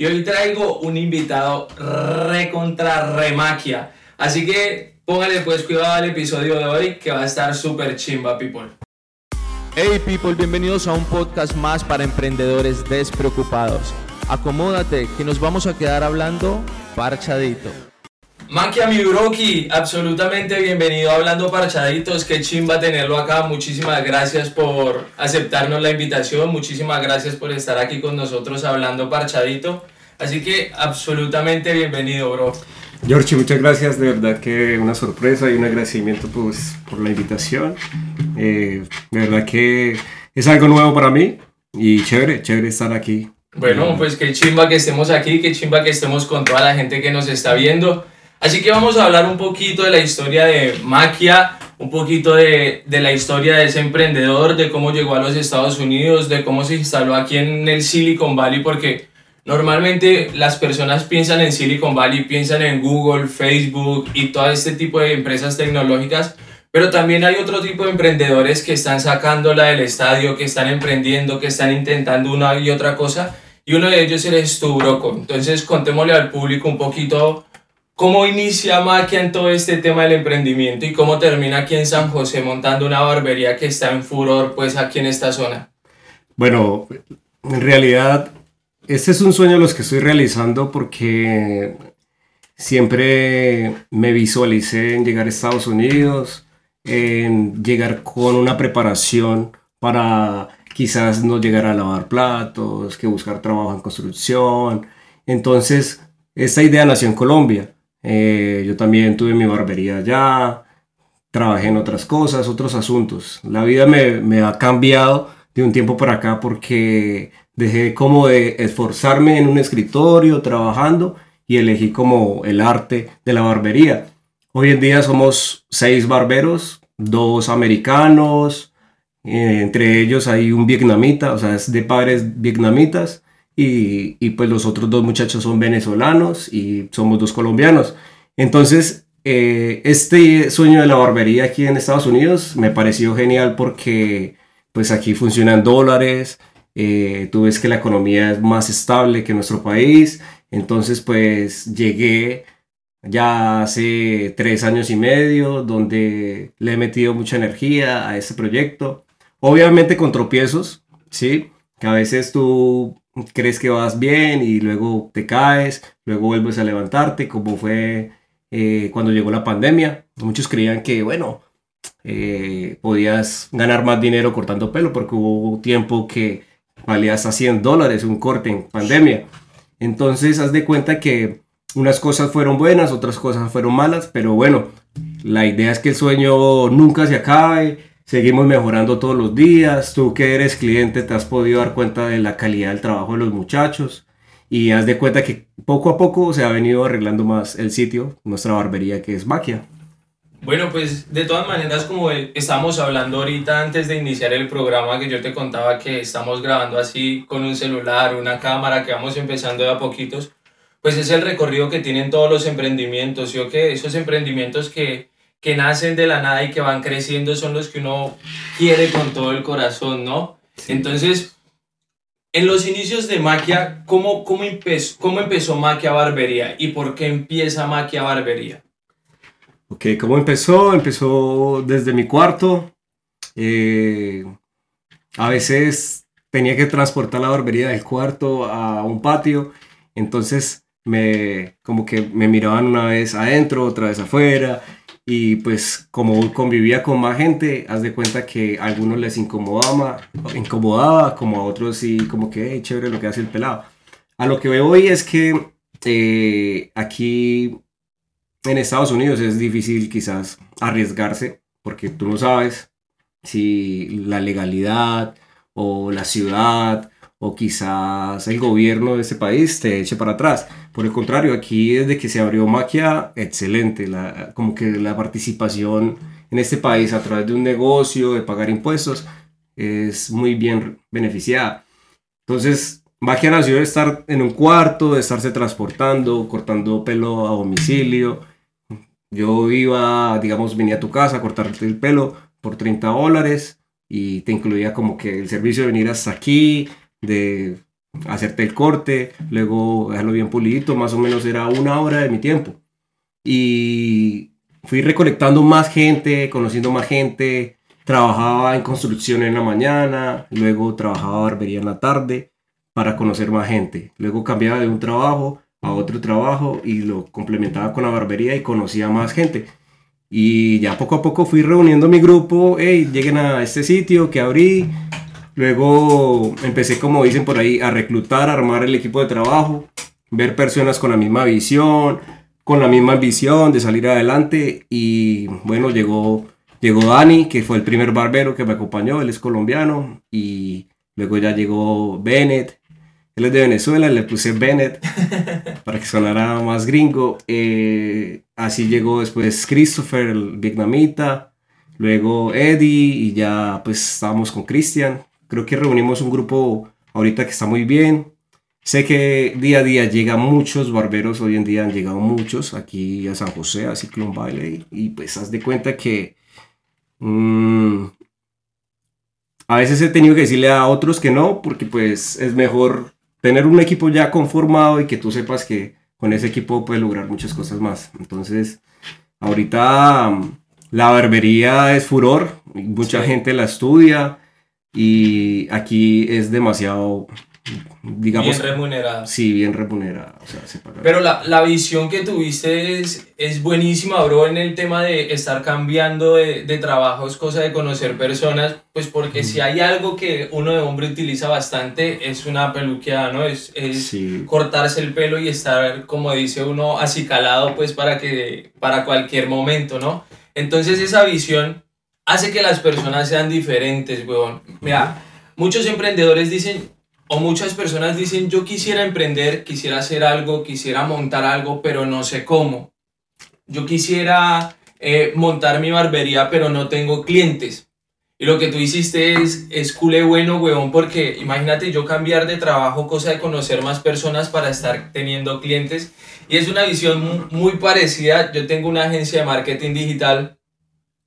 y hoy traigo un invitado re contra remaquia. Así que póngale pues cuidado al episodio de hoy que va a estar súper chimba, people. Hey people, bienvenidos a un podcast más para emprendedores despreocupados. Acomódate que nos vamos a quedar hablando parchadito. Maquia mi broki, absolutamente bienvenido a Hablando Parchaditos, qué chimba tenerlo acá, muchísimas gracias por aceptarnos la invitación, muchísimas gracias por estar aquí con nosotros hablando Parchadito, así que absolutamente bienvenido bro. George, muchas gracias, de verdad que una sorpresa y un agradecimiento pues, por la invitación, eh, de verdad que es algo nuevo para mí y chévere, chévere estar aquí. Bueno, pues qué chimba que estemos aquí, qué chimba que estemos con toda la gente que nos está viendo. Así que vamos a hablar un poquito de la historia de Maquia, un poquito de, de, la historia de ese emprendedor, de cómo llegó a los Estados Unidos, de cómo se instaló aquí en el Silicon Valley, porque normalmente las personas piensan en Silicon Valley, piensan en Google, Facebook y todo este tipo de empresas tecnológicas, pero también hay otro tipo de emprendedores que están sacándola del estadio, que están emprendiendo, que están intentando una y otra cosa, y uno de ellos eres tú, Broco. Entonces contémosle al público un poquito ¿Cómo inicia Maquia en todo este tema del emprendimiento y cómo termina aquí en San José montando una barbería que está en furor pues aquí en esta zona? Bueno, en realidad este es un sueño los que estoy realizando porque siempre me visualicé en llegar a Estados Unidos, en llegar con una preparación para quizás no llegar a lavar platos, que buscar trabajo en construcción. Entonces, esta idea nació en Colombia eh, yo también tuve mi barbería allá, trabajé en otras cosas, otros asuntos. La vida me, ha cambiado de un tiempo para acá porque dejé como de esforzarme en un escritorio trabajando y elegí como el arte de la barbería. Hoy en día somos seis barberos, dos americanos, eh, entre ellos hay un vietnamita, o sea, es de padres vietnamitas y, pues los otros dos muchachos son venezolanos y somos dos colombianos. Entonces, eh, este sueño de la barbería aquí en Estados Unidos me pareció genial porque pues aquí funcionan dólares, eh, tú ves que la economía es más estable que nuestro país, entonces pues llegué ya hace tres años y medio donde le he metido mucha energía a este proyecto, obviamente con tropiezos, ¿sí? Que a veces tú crees que vas bien y luego te caes, luego vuelves a levantarte, como fue eh, cuando llegó la pandemia. Muchos creían que, bueno, eh, podías ganar más dinero cortando pelo porque hubo tiempo que valía hasta 100 dólares un corte en pandemia. Entonces, haz de cuenta que unas cosas fueron buenas, otras cosas fueron malas, pero bueno, la idea es que el sueño nunca se acabe Seguimos mejorando todos los días. Tú que eres cliente te has podido dar cuenta de la calidad del trabajo de los muchachos y haz de cuenta que poco a poco se ha venido arreglando más el sitio, nuestra barbería que es Maquia. Bueno, pues de todas maneras, como estamos hablando ahorita antes de iniciar el programa, que yo te contaba que estamos grabando así con un celular, una cámara, que vamos empezando de a poquitos, pues es el recorrido que tienen todos los emprendimientos. Yo que esos emprendimientos que que nacen de la nada y que van creciendo son los que uno quiere con todo el corazón, ¿no? Entonces, en los inicios de Maquia, ¿cómo, cómo, empezó, ¿cómo empezó Maquia Barbería y por qué empieza Maquia Barbería? Ok, ¿cómo empezó? Empezó desde mi cuarto. Eh, a veces tenía que transportar la barbería del cuarto a un patio, entonces me como que me miraban una vez adentro, otra vez afuera, y pues como convivía con más gente, haz de cuenta que a algunos les incomodaba, incomodaba como a otros sí, como que hey, chévere lo que hace el pelado. A lo que veo hoy es que eh, aquí en Estados Unidos es difícil quizás arriesgarse porque tú no sabes si la legalidad o la ciudad o quizás el gobierno de ese país te eche para atrás. Por el contrario, aquí desde que se abrió Maquia, excelente, la, como que la participación en este país a través de un negocio, de pagar impuestos, es muy bien beneficiada. Entonces, Maquia nació de estar en un cuarto, de estarse transportando, cortando pelo a domicilio. Yo iba, digamos, venía a tu casa a cortarte el pelo por 30 dólares y te incluía como que el servicio de venir hasta aquí, de hacerte el corte, luego dejarlo bien pulidito, más o menos era una hora de mi tiempo. Y fui recolectando más gente, conociendo más gente, trabajaba en construcción en la mañana, luego trabajaba barbería en la tarde para conocer más gente. Luego cambiaba de un trabajo a otro trabajo y lo complementaba con la barbería y conocía más gente. Y ya poco a poco fui reuniendo mi grupo, hey, lleguen a este sitio que abrí, Luego empecé, como dicen por ahí, a reclutar, a armar el equipo de trabajo, ver personas con la misma visión, con la misma ambición de salir adelante. Y bueno, llegó, llegó Dani, que fue el primer barbero que me acompañó, él es colombiano. Y luego ya llegó Bennett, él es de Venezuela, le puse Bennett para que sonara más gringo. Eh, así llegó después Christopher, el vietnamita. Luego Eddie y ya pues estábamos con Christian, Creo que reunimos un grupo ahorita que está muy bien. Sé que día a día llegan muchos barberos, hoy en día han llegado muchos aquí a San José, a Cyclone Valley, y pues haz de cuenta que mm, a veces he tenido que decirle a otros que no, porque pues es mejor tener un equipo ya conformado y que tú sepas que con ese equipo puedes lograr muchas cosas más. Entonces, ahorita mm, la barbería es furor, mucha gente la estudia y aquí es demasiado, digamos... Bien remunerada. Sí, bien remunerada. O sea, se paga. Pero la, la, visión que tuviste es, es buenísima, bro, en el tema de estar cambiando de, de trabajo, es cosa de conocer personas, pues porque si hay algo que uno de hombre utiliza bastante es una peluqueada, ¿no? Es, es Sí. cortarse el pelo y estar, como dice uno, acicalado, pues para, que, para cualquier momento, ¿no? Entonces esa visión hace que las personas sean diferentes, weón. Mira, muchos emprendedores dicen, o muchas personas dicen, yo quisiera emprender, quisiera hacer algo, quisiera montar algo, pero no sé cómo. Yo quisiera eh, montar mi barbería, pero no tengo clientes. Y lo que tú hiciste es, es culé bueno, weón, porque imagínate yo cambiar de trabajo, cosa de conocer más personas para estar teniendo clientes. Y es una visión mu- muy parecida. Yo tengo una agencia de marketing digital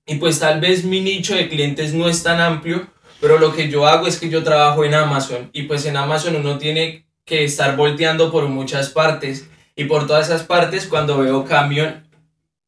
y pues tal vez mi nicho de clientes no es tan amplio, pero lo que yo hago es que yo trabajo en Amazon y pues en Amazon uno tiene que estar volteando por muchas partes y por todas esas partes cuando veo camión,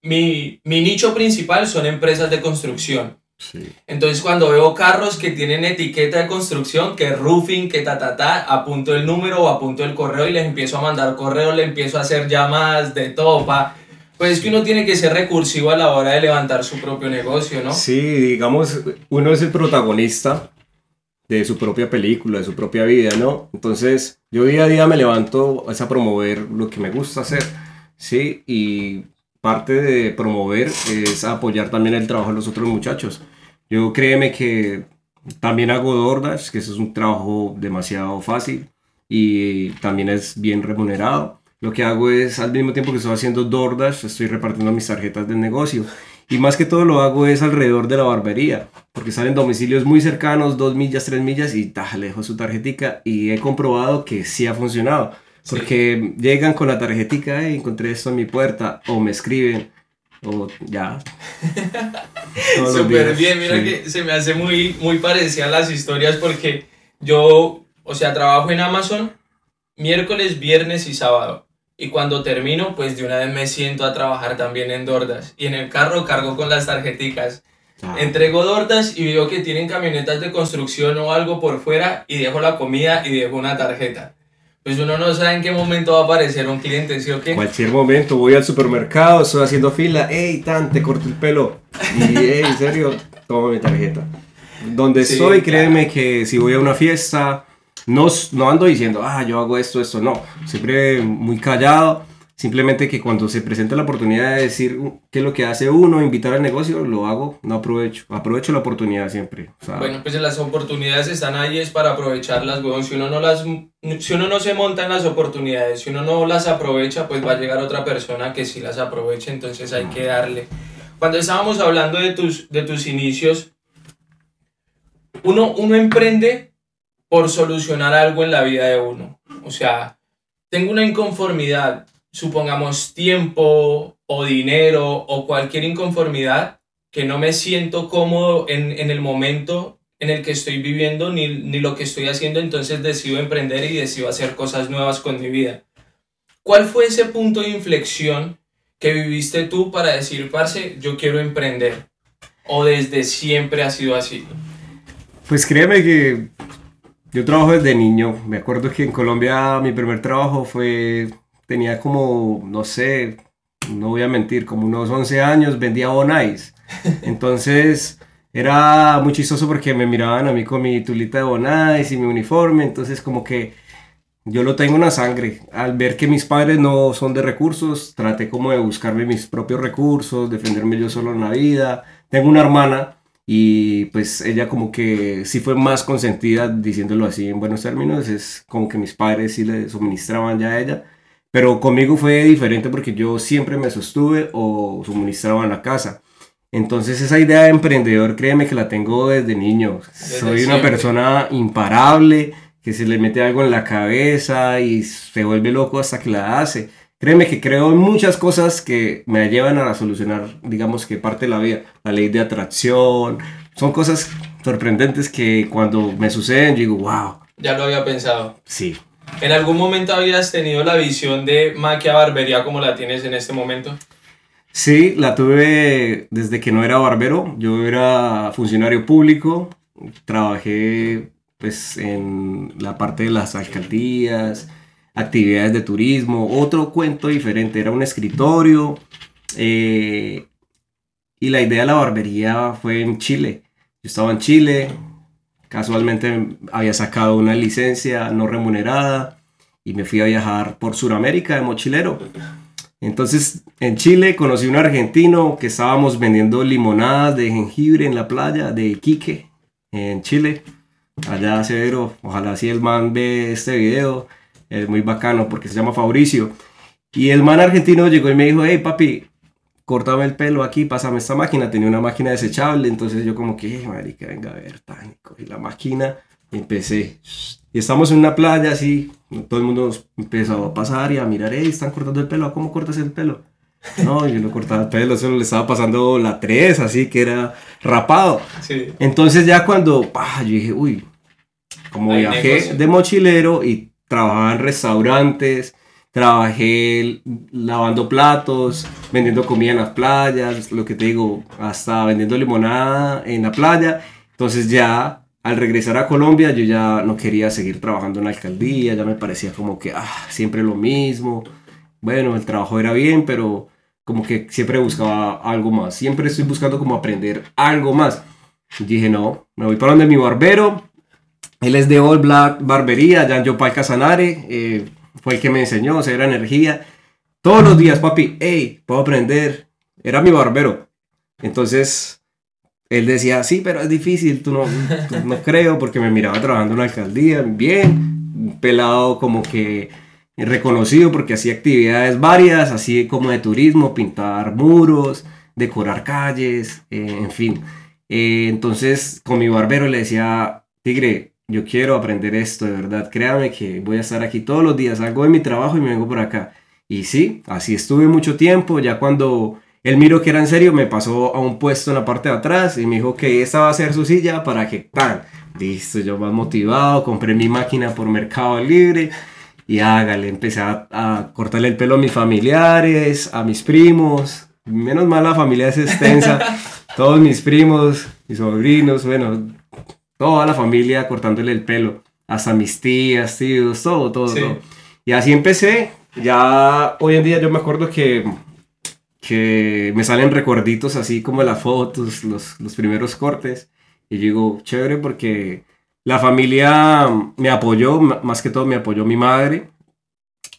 mi, mi nicho principal son empresas de construcción. Sí. Entonces cuando veo carros que tienen etiqueta de construcción, que roofing, que ta ta ta, apunto el número o apunto el correo y les empiezo a mandar correo, le empiezo a hacer llamadas de todo, pa. Pues es que uno tiene que ser recursivo a la hora de levantar su propio negocio, ¿no? Sí, digamos, uno es el protagonista de su propia película, de su propia vida, ¿no? Entonces, yo día a día me levanto es a promover lo que me gusta hacer, ¿sí? Y parte de promover es apoyar también el trabajo de los otros muchachos. Yo créeme que también hago DoorDash, que eso es un trabajo demasiado fácil y también es bien remunerado. Lo que hago es, al mismo tiempo que estoy haciendo DoorDash, estoy repartiendo mis tarjetas del negocio. Y más que todo lo hago es alrededor de la barbería, porque salen domicilios muy cercanos, dos millas, tres millas, y ta, le dejo su tarjetica y he comprobado que sí ha funcionado. Sí. Porque llegan con la tarjetica, "Hey, encontré esto en mi puerta, o me escriben, o ya. Súper bien, mira sí. que se me hace muy, muy parecida a las historias porque yo, o sea, trabajo en Amazon miércoles, viernes y sábado. Y cuando termino, pues de una vez me siento a trabajar también en Dordas. Y en el carro cargo con las tarjeticas. Ah, Entrego Dordas y veo que tienen camionetas de construcción o algo por fuera y dejo la comida y dejo una tarjeta. Pues uno no sabe en qué momento va a aparecer un cliente, ¿sí o qué? Cualquier momento voy al supermercado, estoy haciendo fila, hey, tan, te corto el pelo. Y, hey, en serio, toma mi tarjeta. Donde Sí, estoy, claro. créeme que si voy a una fiesta, no, no ando diciendo, ah, yo hago esto, esto, no. Siempre muy callado. Simplemente que cuando se presenta la oportunidad de decir qué es lo que hace uno, invitar al negocio, lo hago, no aprovecho. Aprovecho la oportunidad siempre. O Bueno, pues las oportunidades están ahí es para aprovecharlas, weón. Si uno no las, si uno no se monta en las oportunidades, si uno no las aprovecha, pues va a llegar otra persona que sí las aproveche, entonces hay que darle. Cuando estábamos hablando de tus, de tus inicios, uno, uno emprende por solucionar algo en la vida de uno. O sea, tengo una inconformidad, supongamos tiempo o dinero o cualquier inconformidad que no me siento cómodo en, en el momento en el que estoy viviendo ni, ni lo que estoy haciendo, entonces decido emprender y decido hacer cosas nuevas con mi vida. ¿Cuál fue ese punto de inflexión que viviste tú para decir, parce, yo quiero emprender? ¿O desde siempre ha sido así? Pues créeme que yo trabajo desde niño. Me acuerdo que en Colombia mi primer trabajo fue, tenía como, no sé, no voy a mentir, como unos 11 años, vendía bonais. Entonces era muy chistoso porque me miraban a mí con mi tulita de bonais y mi uniforme. Entonces como que yo lo tengo en la sangre. Al ver que mis padres no son de recursos, traté como de buscarme mis propios recursos, defenderme yo solo en la vida. Tengo una hermana y pues ella como que sí fue más consentida, diciéndolo así en buenos términos, es como que mis padres sí le suministraban ya a ella. Pero conmigo fue diferente porque yo siempre me sostuve o suministraba en la casa. Entonces esa idea de emprendedor, créeme que la tengo desde niño. Soy una persona imparable, que se le mete algo en la cabeza y se vuelve loco hasta que la hace. Créeme que creo en muchas cosas que me llevan a solucionar, digamos que parte de la vida. La ley de atracción. Son cosas sorprendentes que cuando me suceden digo, wow. Ya lo había pensado. Sí. ¿En algún momento habías tenido la visión de Maquia Barbería como la tienes en este momento? Sí, la tuve desde que no era barbero. Yo era funcionario público. Trabajé pues en la parte de las alcaldías, actividades de turismo, otro cuento diferente, era un escritorio eh, y la idea de la barbería fue en Chile. Yo estaba en Chile, casualmente había sacado una licencia no remunerada y me fui a viajar por Sudamérica de mochilero. Entonces en Chile conocí a un argentino que estábamos vendiendo limonadas de jengibre en la playa de Iquique, en Chile allá Severo, ojalá si el man ve este video, es muy bacano porque se llama Fabricio. Y el man argentino llegó y me dijo, hey papi, córtame el pelo aquí, pásame esta máquina. Tenía una máquina desechable, entonces yo como que, hey, marica, venga a ver, tánico. Y la máquina, empecé. Y estamos en una playa así, todo el mundo empezó a pasar y a mirar, hey, están cortando el pelo, ¿cómo cortas el pelo? No, yo no cortaba el pelo, solo le estaba pasando la 3, así que era rapado. Sí. Entonces ya cuando, yo dije, uy, como Hay viajé negocio. de mochilero y trabajaba en restaurantes, trabajé lavando platos, vendiendo comida en las playas, lo que te digo, hasta vendiendo limonada en la playa. Entonces ya al regresar a Colombia yo ya no quería seguir trabajando en la alcaldía, ya me parecía como que ah, siempre lo mismo. Bueno, el trabajo era bien, pero como que siempre buscaba algo más. Siempre estoy buscando como aprender algo más. Dije, no, me voy para donde mi barbero. Él es de All Black Barbería, Jan Yopal Casanare. eh, fue el que me enseñó, o sea, era energía. Todos los días, papi, hey, puedo aprender. Era mi barbero. Entonces, él decía, sí, pero es difícil, tú no, no creo, porque me miraba trabajando en la alcaldía, bien, pelado como que reconocido porque hacía actividades varias, así como de turismo, pintar muros, decorar calles, eh, en fin. Eh, entonces, con mi barbero le decía, Tigre, yo quiero aprender esto, de verdad, créame que voy a estar aquí todos los días, salgo de mi trabajo y me vengo por acá. Y sí, así estuve mucho tiempo, ya cuando él miró que era en serio, me pasó a un puesto en la parte de atrás y me dijo que esa va a ser su silla para que, ¡pam! Listo, yo más motivado, compré mi máquina por Mercado Libre y hágale, empecé a, a cortarle el pelo a mis familiares, a mis primos. Menos mal la familia es extensa, todos mis primos, mis sobrinos, bueno, toda la familia cortándole el pelo, hasta mis tías, tíos, todo, todo, Sí. todo. Y así empecé. Ya hoy en día yo me acuerdo que, que me salen recuerditos así como las fotos, los, los primeros cortes. Y digo, chévere porque la familia me apoyó, más que todo me apoyó mi madre.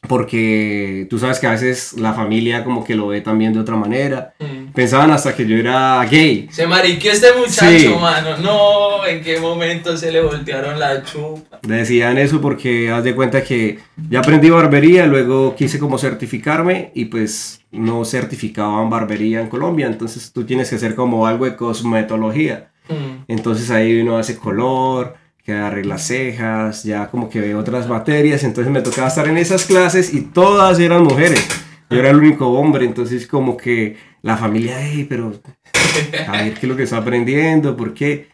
Porque tú sabes que a veces la familia como que lo ve también de otra manera. Mm. Pensaban hasta que yo era gay. Se mariqueó este muchacho, Sí. mano. No, ¿en qué momento se le voltearon la chupa? Decían eso porque haz de cuenta que ya aprendí barbería, luego quise como certificarme y pues no certificaban barbería en Colombia, entonces tú tienes que hacer como algo de cosmetología. Mm. Entonces ahí uno hace color, que arregla cejas, ya como que ve otras materias, entonces me tocaba estar en esas clases y todas eran mujeres. Yo era el único hombre, entonces como que la familia, "Ey, pero a ver qué es lo que está aprendiendo, por qué.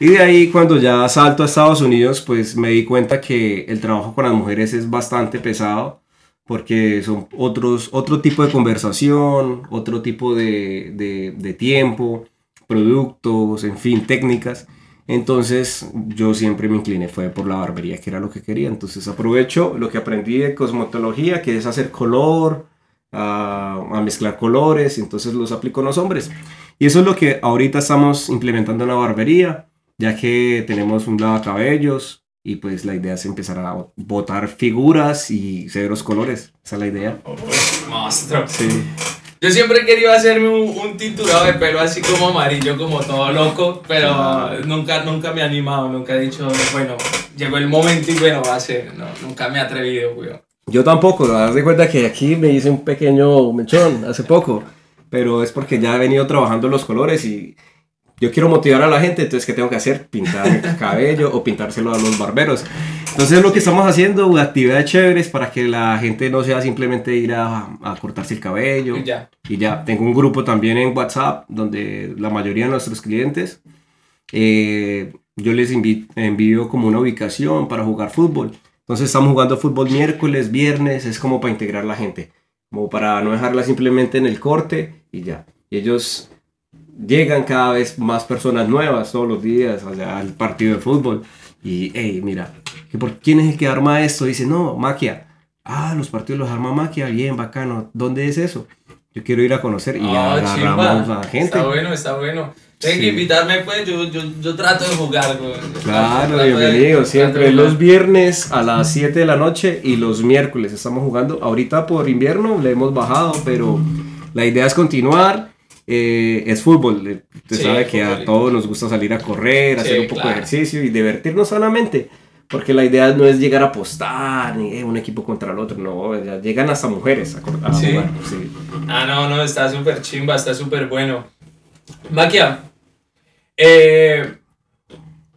Y de ahí cuando ya salto a Estados Unidos, pues me di cuenta que el trabajo con las mujeres es bastante pesado porque son otros, otro tipo de conversación, otro tipo de, de tiempo, productos, en fin, técnicas. Entonces yo siempre me incliné, fue por la barbería, que era lo que quería. Entonces aprovecho lo que aprendí de cosmetología, que es hacer color, a, a mezclar colores, entonces los aplico en los hombres. Y eso es lo que ahorita estamos implementando en la barbería, ya que tenemos un cabellos y pues la idea es empezar a botar figuras y severos colores. Esa es la idea. Monstruo. Sí. Yo siempre he querido hacerme un, un tinturado de pelo así como amarillo, como todo loco, pero nunca, nunca me he animado, nunca he dicho, bueno, llegó el momento y bueno, va a ser. No, nunca me he atrevido, weón. Yo tampoco, haz de cuenta que aquí me hice un pequeño mechón hace poco, pero es porque ya he venido trabajando los colores y yo quiero motivar a la gente, entonces ¿qué tengo que hacer? Pintar el cabello o pintárselo a los barberos. Entonces lo que estamos haciendo, actividades chéveres para que la gente no sea simplemente ir a, a cortarse el cabello. Y ya. Y ya, tengo un grupo también en WhatsApp donde la mayoría de nuestros clientes, eh, yo les invi- envío como una ubicación para jugar fútbol. Entonces estamos jugando fútbol miércoles, viernes, es como para integrar la gente, como para no dejarla simplemente en el corte y ya. Y ellos llegan cada vez más personas nuevas todos los días allá al partido de fútbol. Y, hey, mira, ¿que ¿por quién es el que arma esto? Dice, no, Maquia. Ah, los partidos los arma Maquia, bien, bacano. ¿Dónde es eso? Yo quiero ir a conocer y Ah, agarramos a la gente. Está bueno, está bueno. Tienen que Sí. invitarme, pues, yo, yo, yo trato de jugar, weón. Claro, Trato de- bienvenido. trato Siempre de los viernes a las 7 de la noche y los miércoles estamos jugando. Ahorita por invierno le hemos bajado, pero la idea es continuar. Eh, es fútbol. eh, Usted Sí, sabe que a todos nos gusta salir a correr, Sí, hacer un poco claro. de ejercicio y divertirnos sanamente. Porque la idea no es llegar a apostar ni eh, un equipo contra el otro. No, ya llegan hasta mujeres a, cor- a Sí. jugar. sí. Ah, no, no, está súper chimba, está súper bueno. Maquia, eh,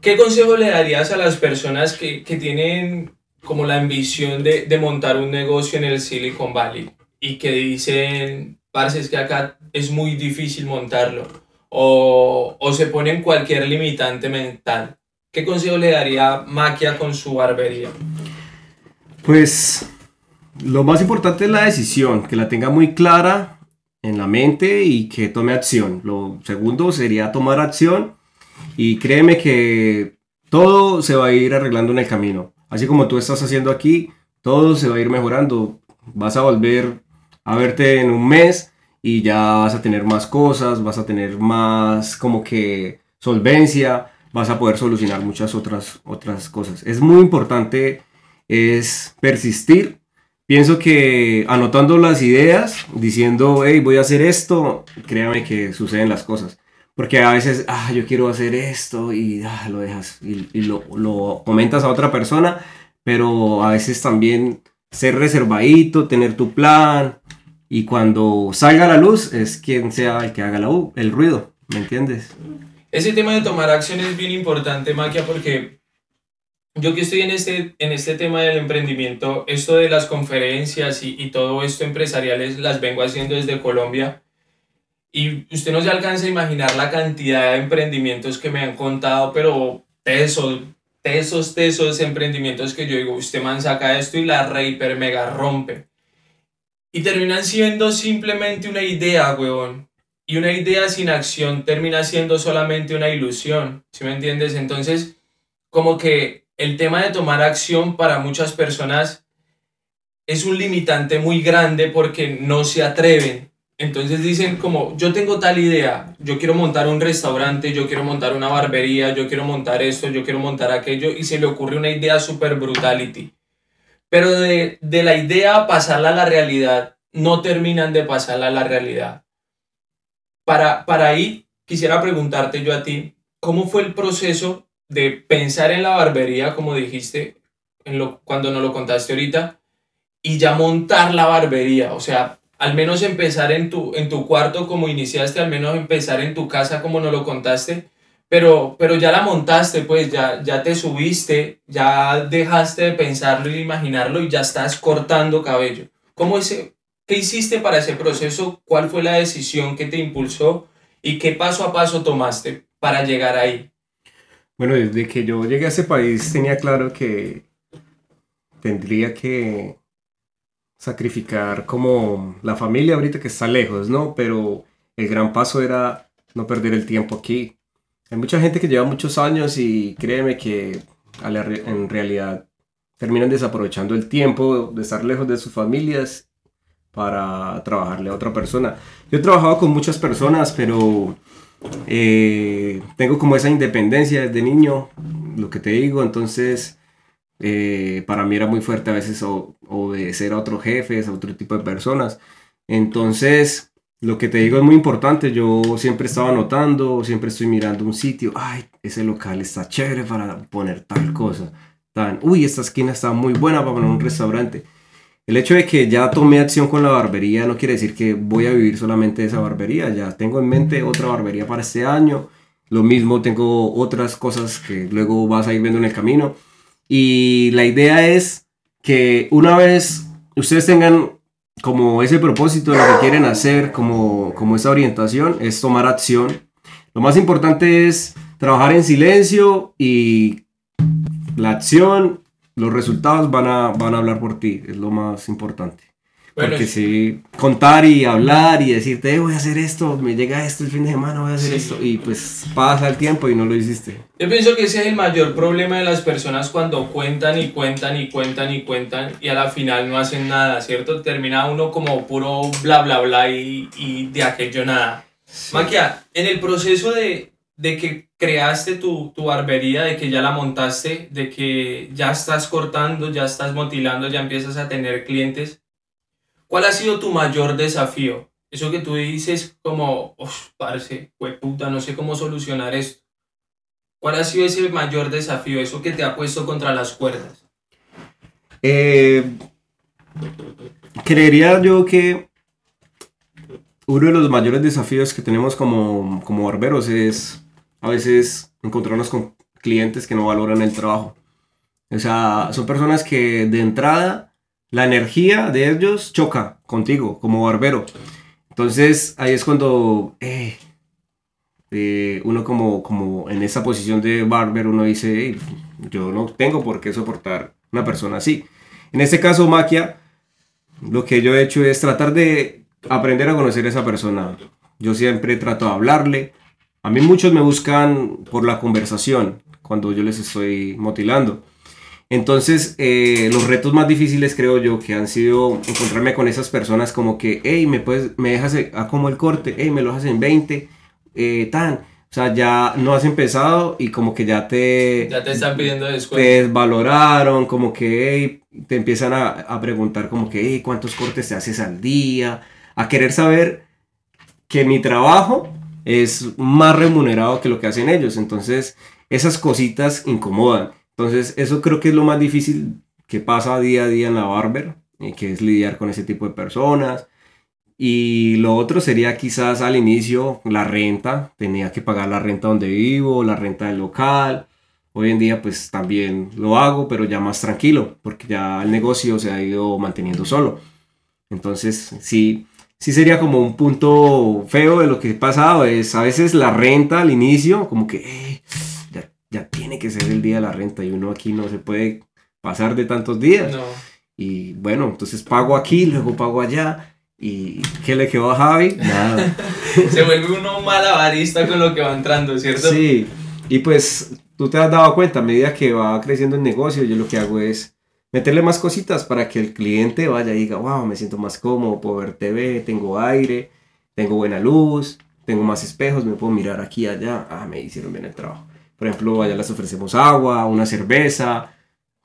¿qué consejo le darías a las personas que, que tienen como la ambición de, de montar un negocio en el Silicon Valley y que dicen, parce, es que acá es muy difícil montarlo o, o se ponen cualquier limitante mental? ¿Qué consejo le daría Maquia con su barbería? Pues lo más importante es la decisión, que la tenga muy clara en la mente y que tome acción. Lo segundo sería tomar acción y créeme que todo se va a ir arreglando en el camino. Así como tú estás haciendo aquí, todo se va a ir mejorando. Vas a volver a verte en un mes y ya vas a tener más cosas, vas a tener más como que solvencia, vas a poder solucionar muchas otras, otras cosas. Es muy importante es persistir. Pienso que anotando las ideas, diciendo, hey, voy a hacer esto, créame que suceden las cosas. Porque a veces, ah, yo quiero hacer esto y ah, lo dejas y, y lo, lo comentas a otra persona, pero a veces también ser reservadito, tener tu plan y cuando salga la luz es quien sea el que haga la, u- el ruido, ¿me entiendes? Ese tema de tomar acción es bien importante, Maquia, porque yo que estoy en este, en este tema del emprendimiento, esto de las conferencias y, y todo esto empresariales las vengo haciendo desde Colombia. Y usted no se alcanza a imaginar la cantidad de emprendimientos que me han contado, pero tesos, tesos, tesos emprendimientos que yo digo, usted man saca esto y la re hiper mega rompe. Y terminan siendo simplemente una idea, huevón. Y una idea sin acción termina siendo solamente una ilusión, ¿sí me entiendes? Entonces, como que el tema de tomar acción para muchas personas es un limitante muy grande porque no se atreven. Entonces dicen como, yo tengo tal idea, yo quiero montar un restaurante, yo quiero montar una barbería, yo quiero montar esto, yo quiero montar aquello, y se le ocurre una idea super brutality. Pero de, de la idea a pasarla a la realidad, no terminan de pasarla a la realidad. Para, para ahí, quisiera preguntarte yo a ti, ¿cómo fue el proceso de pensar en la barbería, como dijiste, cuando nos lo contaste ahorita, y ya montar la barbería? O sea, al menos empezar en tu, en tu cuarto como iniciaste, al menos empezar en tu casa como nos lo contaste, pero, pero ya la montaste, pues ya, ya te subiste, ya dejaste de pensarlo y de imaginarlo y ya estás cortando cabello. ¿Cómo ese, ¿Qué hiciste para ese proceso? ¿Cuál fue la decisión que te impulsó? ¿Y qué paso a paso tomaste para llegar ahí? Bueno, desde que yo llegué a ese país tenía claro que tendría que sacrificar como la familia ahorita que está lejos, ¿no? Pero el gran paso era no perder el tiempo aquí. Hay mucha gente que lleva muchos años y créeme que en realidad terminan desaprovechando el tiempo de estar lejos de sus familias para trabajarle a otra persona. Yo he trabajado con muchas personas, pero eh, tengo como esa independencia desde niño, lo que te digo, entonces eh, para mí era muy fuerte a veces obedecer a otros jefes, a otro tipo de personas. Entonces, lo que te digo es muy importante, yo siempre estaba anotando, siempre estoy mirando un sitio, ay, ese local está chévere para poner tal cosa, tan, uy, esta esquina está muy buena para poner un restaurante. El hecho de que ya tomé acción con la barbería no quiere decir que voy a vivir solamente de esa barbería. Ya tengo en mente otra barbería para este año. Lo mismo tengo otras cosas que luego vas a ir viendo en el camino. Y la idea es que una vez ustedes tengan como ese propósito de lo que quieren hacer, como, como esa orientación, es tomar acción. Lo más importante es trabajar en silencio y la acción los resultados van a, van a hablar por ti, es lo más importante. Porque si contar y hablar y decirte, eh, voy a hacer esto, me llega esto el fin de semana, voy a hacer esto, y pues pasa el tiempo y no lo hiciste. Yo pienso que ese es el mayor problema de las personas cuando cuentan y cuentan y cuentan y cuentan y a la final no hacen nada, ¿cierto? Termina uno como puro bla bla bla y, y de aquello nada. Maquia, en el proceso de, de que creaste tu, tu, barbería, de que ya la montaste, de que ya estás cortando, ya estás motilando, ya empiezas a tener clientes, ¿cuál ha sido tu mayor desafío? Eso que tú dices como, uff, parce, puta, no sé cómo solucionar esto. ¿Cuál ha sido ese mayor desafío, eso que te ha puesto contra las cuerdas? Eh, creería yo que uno de los mayores desafíos que tenemos como, como barberos es a veces encontrarnos con clientes que no valoran el trabajo. O sea, son personas que de entrada la energía de ellos choca contigo como barbero. Entonces ahí es cuando eh, eh, uno como, como en esa posición de barber uno dice, yo no tengo por qué soportar una persona así. En este caso, Maquia, lo que yo he hecho es tratar de aprender a conocer a esa persona. Yo siempre trato de hablarle, a mí muchos me buscan por la conversación cuando yo les estoy motilando. Entonces, eh, los retos más difíciles creo yo que han sido encontrarme con esas personas como que, hey, me, puedes, me dejas a como el corte, hey, me lo haces en 20, eh, tan. O sea, ya no has empezado y como que ya te... Ya te están pidiendo descuento. Te desvaloraron, como que, hey, te empiezan a, a preguntar como que, hey, ¿cuántos cortes te haces al día? A querer saber que mi trabajo es más remunerado que lo que hacen ellos. Entonces, esas cositas incomodan. Entonces, eso creo que es lo más difícil que pasa día a día en la barber, eh, que es lidiar con ese tipo de personas. Y lo otro sería quizás al inicio la renta, tenía que pagar la renta donde vivo, la renta del local. Hoy en día pues también lo hago, pero ya más tranquilo, porque ya el negocio se ha ido manteniendo solo. Entonces, sí, sí sería como un punto feo de lo que he pasado. Es a veces la renta al inicio, como que eh, ya, tiene que ser el día de la renta y uno aquí no se puede pasar de tantos días. Y bueno, entonces pago aquí, luego pago allá. ¿Y qué le quedó a Javi? Nada. se vuelve uno malabarista con lo que va entrando, ¿cierto? Sí, y pues tú te has dado cuenta, a medida que va creciendo el negocio, yo lo que hago es meterle más cositas para que el cliente vaya y diga, wow, me siento más cómodo, puedo ver TV, tengo aire, tengo buena luz, tengo más espejos, me puedo mirar aquí y allá, ah, me hicieron bien el trabajo. Por ejemplo, allá les ofrecemos agua, una cerveza,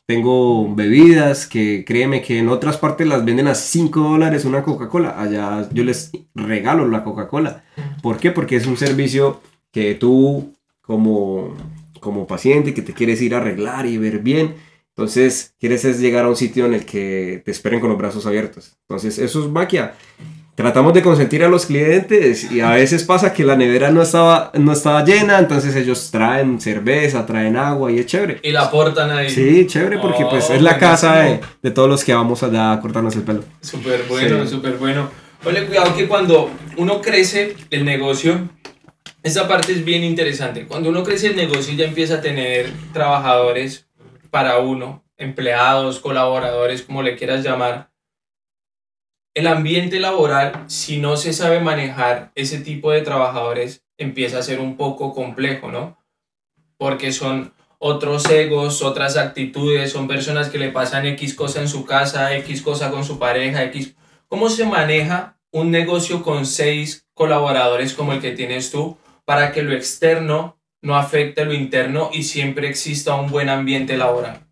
tengo bebidas que créeme que en otras partes las venden a 5 dólares una Coca-Cola, allá yo les regalo la Coca-Cola. ¿Por qué? Porque es un servicio que tú como, como paciente que te quieres ir a arreglar y ver bien, entonces, quieres es llegar a un sitio en el que te esperen con los brazos abiertos. Entonces, eso es maquia. Tratamos de consentir a los clientes y a veces pasa que la nevera no estaba, no estaba llena, entonces ellos traen cerveza, traen agua y es chévere. Y la aportan ahí. Sí, chévere porque pues es la casa de, de, todos los que vamos allá a cortarnos el pelo. Súper bueno, súper bueno. Oye, cuidado que cuando uno crece el negocio, esta parte es bien interesante. Cuando uno crece el negocio ya empieza a tener trabajadores para uno, empleados, colaboradores, como le quieras llamar, el ambiente laboral, si no se sabe manejar ese tipo de trabajadores, empieza a ser un poco complejo, ¿no? Porque son otros egos, otras actitudes, son personas que le pasan X cosa en su casa, X cosa con su pareja, X... ¿Cómo se maneja un negocio con seis colaboradores como el que tienes tú para que lo externo no afecte lo interno y siempre exista un buen ambiente laboral?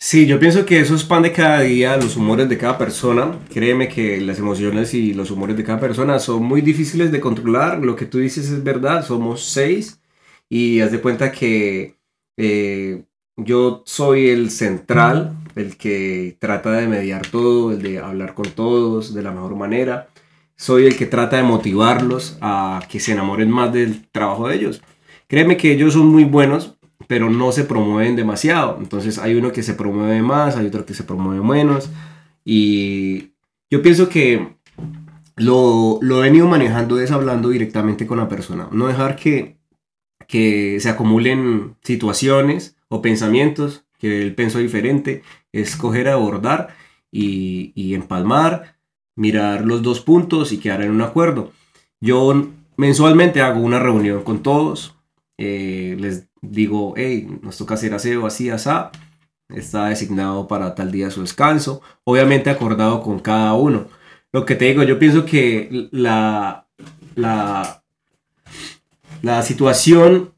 Sí, yo pienso que eso es pan de cada día, los humores de cada persona. Créeme que las emociones y los humores de cada persona son muy difíciles de controlar. Lo que tú dices es verdad, somos seis y haz de cuenta que eh, yo soy el central, el que trata de mediar todo, el de hablar con todos de la mejor manera. Soy el que trata de motivarlos a que se enamoren más del trabajo de ellos. Créeme que ellos son muy buenos, pero no se promueven demasiado. Entonces hay uno que se promueve más, hay otro que se promueve menos. Y yo pienso que lo, lo he venido manejando es hablando directamente con la persona. No dejar que, que se acumulen situaciones o pensamientos, que él pensó diferente, escoger abordar y, y empalmar, mirar los dos puntos y quedar en un acuerdo. Yo mensualmente hago una reunión con todos, eh, les digo, hey, nos toca hacer aseo así, así, está designado para tal día su descanso, obviamente acordado con cada uno. Lo que te digo, yo pienso que la, la, la situación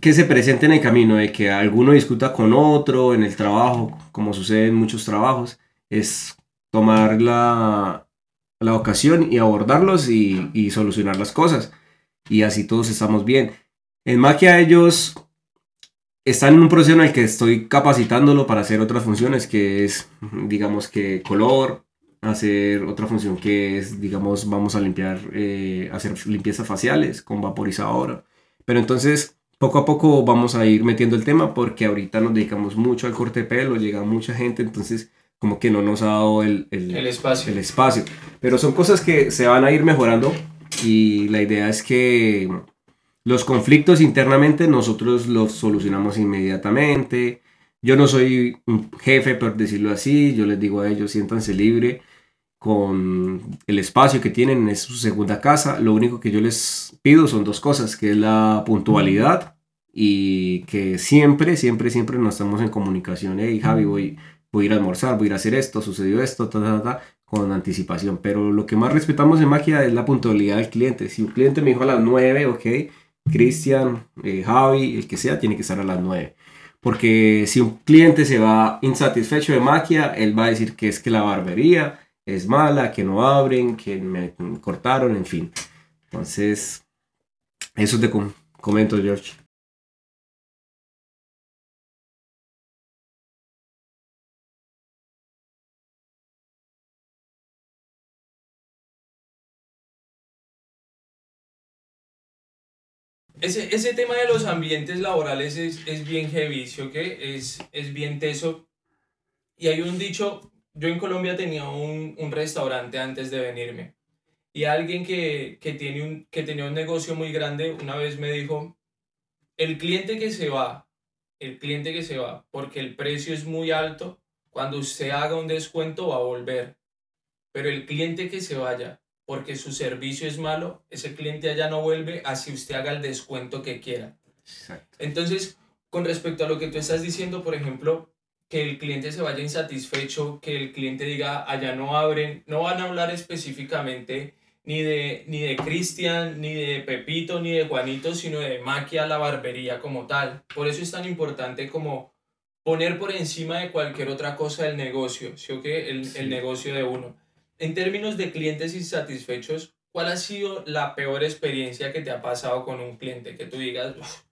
que se presenta en el camino de que alguno discuta con otro en el trabajo, como sucede en muchos trabajos, es tomar la, la ocasión y abordarlos y, y solucionar las cosas. Y así todos estamos bien. En Maquia ellos están en un proceso en el que estoy capacitándolo para hacer otras funciones, que es, digamos que color, hacer otra función que es, digamos, vamos a limpiar, eh, hacer limpiezas faciales con vaporizador. Pero entonces, poco a poco vamos a ir metiendo el tema porque ahorita nos dedicamos mucho al corte de pelo, llega mucha gente, entonces como que no nos ha dado el, el, El espacio. el espacio. Pero son cosas que se van a ir mejorando y la idea es que los conflictos internamente nosotros los solucionamos inmediatamente. Yo no soy un jefe, por decirlo así. Yo les digo a ellos, siéntanse libre con el espacio que tienen, es su segunda casa. Lo único que yo les pido son dos cosas, que es la puntualidad y que siempre, siempre, siempre nos estamos en comunicación. Hey, Javi, voy, voy a ir a almorzar, voy a ir a hacer esto, sucedió esto, ta, ta, ta, con anticipación. Pero lo que más respetamos en magia es la puntualidad del cliente. Si un cliente me dijo a las 9, ok, Cristian, eh, Javi, el que sea, tiene que estar a las 9. Porque si un cliente se va insatisfecho de maquia, él va a decir que es que la barbería es mala, que no abren, que me cortaron, en fin. Entonces, eso te com- comento, George. Ese, ese tema de los ambientes laborales es, es bien heavy, ¿sí o qué? Es, es bien teso. Y hay un dicho, yo en Colombia tenía un, un restaurante antes de venirme. Y alguien que, que, tiene un, que tenía un negocio muy grande una vez me dijo, el cliente que se va, el cliente que se va, porque el precio es muy alto, cuando usted haga un descuento va a volver. Pero el cliente que se vaya, porque su servicio es malo, ese cliente allá no vuelve así usted haga el descuento que quiera. Exacto. Entonces, con respecto a lo que tú estás diciendo, por ejemplo, que el cliente se vaya insatisfecho, que el cliente diga, allá no abren, no van a hablar específicamente ni de, ni de Cristian, ni de Pepito, ni de Juanito, sino de Maquia, la barbería como tal. Por eso es tan importante como poner por encima de cualquier otra cosa el negocio, ¿sí o qué? El, Sí. el negocio de uno. En términos de clientes insatisfechos, ¿cuál ha sido la peor experiencia que te ha pasado con un cliente? Que tú digas, "Uf,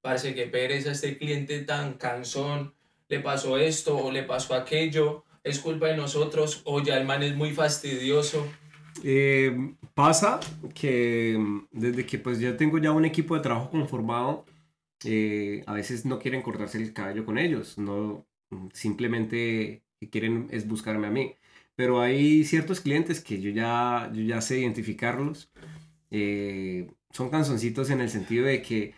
parece que pereza este cliente tan cansón, le pasó esto o le pasó aquello, es culpa de nosotros o ya el man es muy fastidioso. Eh, pasa que mm, desde que pues ya tengo ya un equipo de trabajo conformado, eh, a veces no quieren cortarse el cabello con ellos, no mm, simplemente quieren es buscarme a mí. Pero hay ciertos clientes que yo ya, yo ya sé identificarlos. eh, son canzoncitos en el sentido de que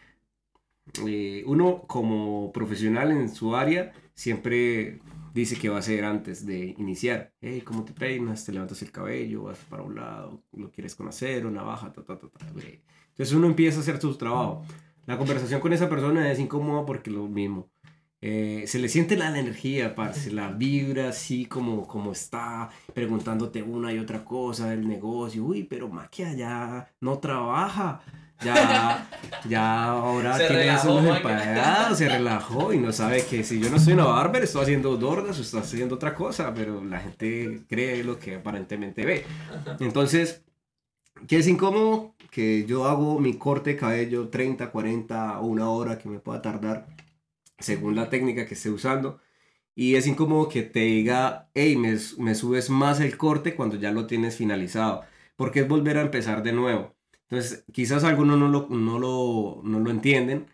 eh, uno como profesional en su área siempre dice que va a hacer antes de iniciar. Hey, ¿cómo te peinas? ¿Te levantas el cabello? ¿Vas para un lado? ¿Lo quieres con acero? ¿Navaja? Ta, ta, ta, ta. Entonces uno empieza a hacer su trabajo. La conversación con esa persona es incómoda porque lo mismo. Eh, se le siente la energía, parce, la vibra así como, como está, preguntándote una y otra cosa del negocio. Uy, pero Maquia ya no trabaja. Ya, ya ahora Se tiene relajó, empleados, se relajó y no sabe que si yo no soy una barber, estoy haciendo dordas o estoy haciendo otra cosa, pero la gente cree lo que aparentemente ve. Entonces, ¿qué es incómodo? Que yo hago mi corte de cabello 30, 40 o una hora que me pueda tardar según la técnica que esté usando. Y es incómodo que te diga, hey, me, me subes más el corte cuando ya lo tienes finalizado. Porque es volver a empezar de nuevo. Entonces, quizás algunos no lo, no lo, no lo entienden.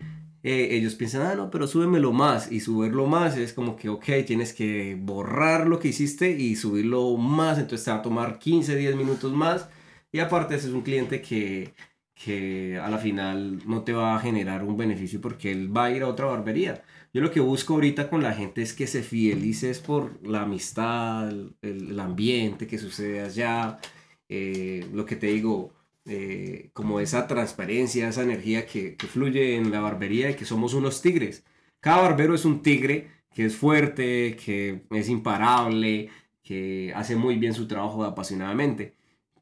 Eh, ellos piensan, ah, no, pero súbemelo más. Y subirlo más es como que, ok, tienes que borrar lo que hiciste y subirlo más. Entonces te va a tomar 15, 10 minutos más. Y aparte, ese es un cliente que, que a la final no te va a generar un beneficio porque él va a ir a otra barbería. Yo lo que busco ahorita con la gente es que se fidelices por la amistad, el, el ambiente que sucede allá. eh, lo que te digo, eh, como esa transparencia, esa energía que, que fluye en la barbería y que somos unos tigres. Cada barbero es un tigre que es fuerte, que es imparable, que hace muy bien su trabajo apasionadamente.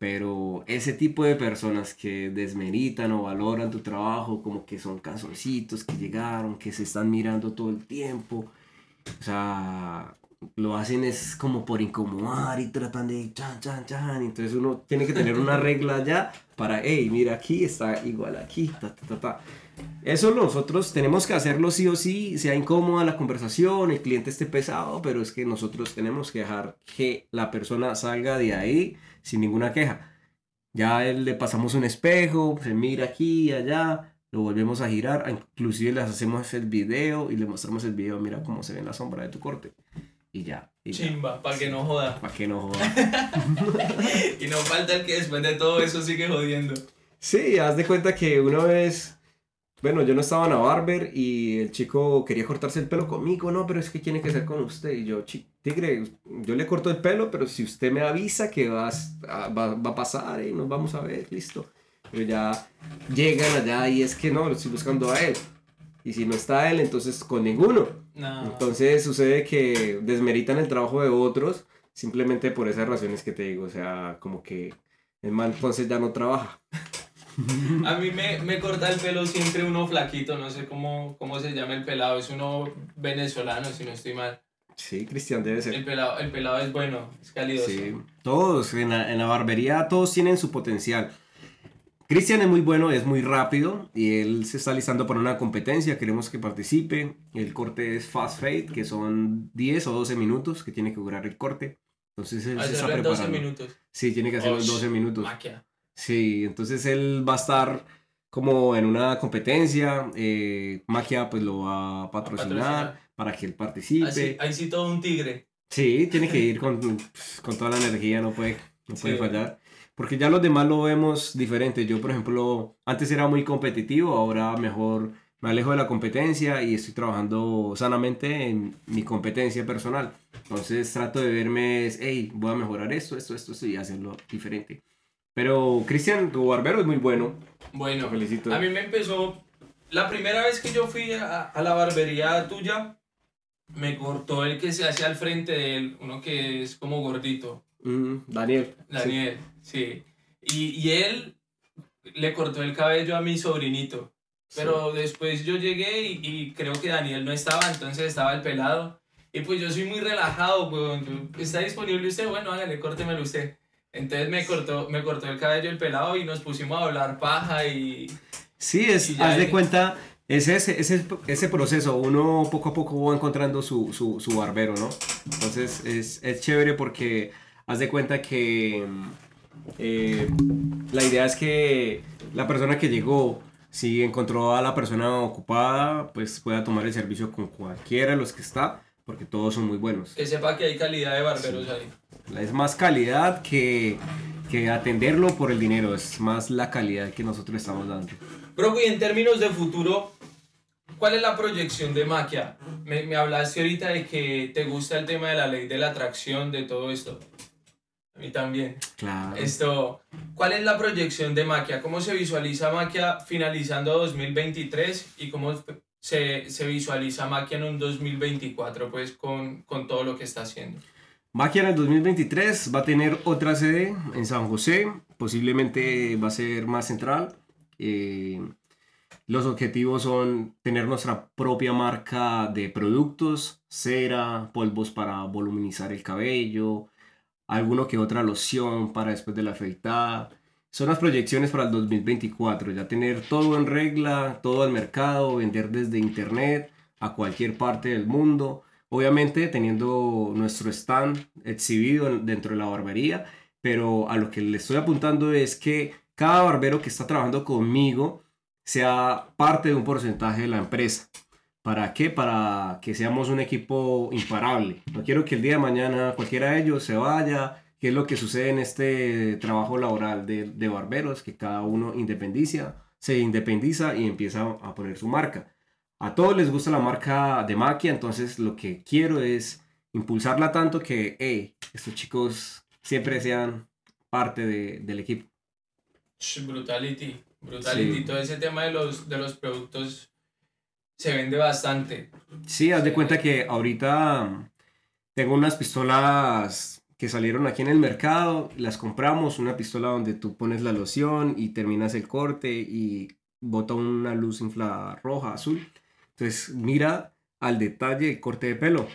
Pero ese tipo de personas que desmeritan o valoran tu trabajo, como que son canzoncitos que llegaron, que se están mirando todo el tiempo, o sea, lo hacen es como por incomodar y tratan de chan, chan, chan. Entonces uno tiene que tener una regla ya para, hey, mira aquí está igual aquí, ta, ta, ta, ta. Eso nosotros tenemos que hacerlo sí o sí, sea incómoda la conversación, el cliente esté pesado, pero es que nosotros tenemos que dejar que la persona salga de ahí sin ninguna queja. Ya le pasamos un espejo, se mira aquí y allá, lo volvemos a girar, inclusive les hacemos el video y le mostramos el video, mira cómo se ve en la sombra de tu corte. Y ya. Y ya. Chimba, para que no joda. Para que no joda. Y no falta el que después de todo eso sigue jodiendo. Sí, haz de cuenta que una vez, bueno, yo no estaba en la barber y el chico quería cortarse el pelo conmigo, no, pero es que tiene que ser con usted. Y yo, "Chi- tigre, yo le corto el pelo, pero si usted me avisa que vas a- va, va a pasar y nos vamos a ver, listo. Pero ya llegan allá y es que no, lo estoy buscando a él. Y si no está él, entonces con ninguno. No. Entonces sucede que desmeritan el trabajo de otros simplemente por esas razones que te digo. O sea, como que el man entonces ya no trabaja. A mí me, me corta el pelo siempre uno flaquito, no sé cómo, cómo se llama el pelado, es uno venezolano, si no estoy mal. Sí, Cristian debe El ser. pelado, el pelado es bueno, es calidoso. Sí, todos en la, en la barbería todos tienen su potencial. Cristian es muy bueno, es muy rápido y él se está listando para una competencia, queremos que participe. El corte es fast fade, que son 10 o 12 minutos que tiene que durar el corte. Entonces él se está en 12 preparando. minutos. Sí, tiene que hacer los Osh, 12 minutos. Maquia. Sí, entonces él va a estar como en una competencia. eh, Magia pues lo va a patrocinar, patrocinar. para que él participe. Así, ahí sí todo un tigre. Sí, tiene que ir con, con toda la energía, no puede, no puede Sí. fallar. Porque ya los demás lo vemos diferente. Yo, por ejemplo, antes era muy competitivo, ahora mejor me alejo de la competencia y estoy trabajando sanamente en mi competencia personal. Entonces trato de verme, hey, voy a mejorar esto, esto, esto, esto y hacerlo diferente. Pero Cristian, tu barbero es muy bueno. Bueno, Te felicito. a mí me empezó. La primera vez que yo fui a, a la barbería tuya, me cortó el que se hace al frente de él, uno que es como gordito, Mm, Daniel. Daniel, sí. Y, y él le cortó el cabello a mi sobrinito. Pero después yo llegué y, y creo que Daniel no estaba, entonces estaba el pelado. Y pues yo soy muy relajado, weón. ¿Está disponible usted? Bueno, hágale, córtemelo usted. Entonces me cortó, me cortó el cabello el pelado y nos pusimos a hablar paja y... Sí, es, Y haz de cuenta, es ese, ese, ese proceso, uno poco a poco va encontrando su, su, su barbero, ¿no? Entonces es, es chévere porque haz de cuenta que eh, la idea es que la persona que llegó, si encontró a la persona ocupada, pues pueda tomar el servicio con cualquiera de los que está, porque todos son muy buenos. Que sepa que hay calidad de barberos ahí. Es más calidad que, que atenderlo por el dinero, es más la calidad que nosotros estamos dando. Bro, y en términos de futuro, ¿cuál es la proyección de Maquia? Me, me hablaste ahorita de que te gusta el tema de la ley de la atracción, de todo esto. A mí también. Claro. Esto, ¿cuál es la proyección de Maquia? ¿Cómo se visualiza Maquia finalizando 2023 y cómo se, se visualiza Maquia en un 2024 pues con, con todo lo que está haciendo? Maquia en el 2023 va a tener otra sede en San José, posiblemente va a ser más central. Eh, los objetivos son tener nuestra propia marca de productos, cera, polvos para voluminizar el cabello, alguno que otra loción para después de la afeitada. Son las proyecciones para el 2024, ya tener todo en regla, todo al mercado, vender desde internet a cualquier parte del mundo. Obviamente teniendo nuestro stand exhibido dentro de la barbería, pero a lo que le estoy apuntando es que cada barbero que está trabajando conmigo sea parte de un porcentaje de la empresa. ¿Para qué? Para que seamos un equipo imparable. No quiero que el día de mañana cualquiera de ellos se vaya, que es lo que sucede en este trabajo laboral de, de barberos, que cada uno independiza, se independiza y empieza a poner su marca. A todos les gusta la marca de Maquia, entonces lo que quiero es impulsarla tanto que, hey, estos chicos siempre sean parte de, del equipo. Brutality, brutality. Sí. Todo ese tema de los, de los productos se vende bastante. Sí, haz de cuenta que ahorita tengo unas pistolas que salieron aquí en el mercado, las compramos, una pistola donde tú pones la loción y terminas el corte y bota una luz infrarroja, azul. Entonces mira al detalle el corte de pelo.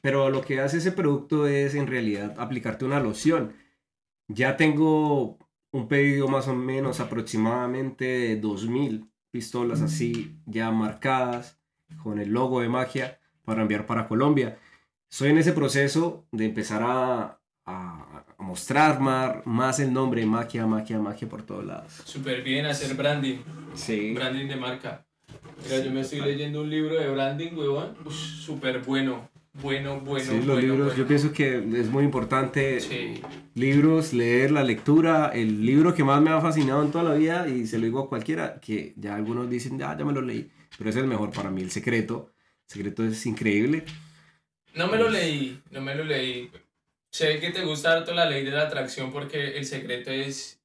Pero lo que hace ese producto es en realidad aplicarte una loción. Ya tengo un pedido más o menos aproximadamente de 2000 pistolas así ya marcadas con el logo de magia para enviar para Colombia. Soy en ese proceso de empezar a, a, a mostrar más, más, el nombre magia, magia, magia por todos lados. Súper bien hacer branding. Sí. Branding de marca. Mira, yo me estoy leyendo un libro de branding, huevón. Súper bueno. Bueno, bueno. Sí, los bueno, libros, bueno. yo pienso que es muy importante. Sí. Libros, leer la lectura. El libro que más me ha fascinado en toda la vida, y se lo digo a cualquiera, que ya algunos dicen, ya, ya me lo leí, pero es el mejor para mí, El Secreto. El Secreto es increíble. No me lo leí, no me lo leí. Sé que te gusta harto la ley de la atracción porque el secreto es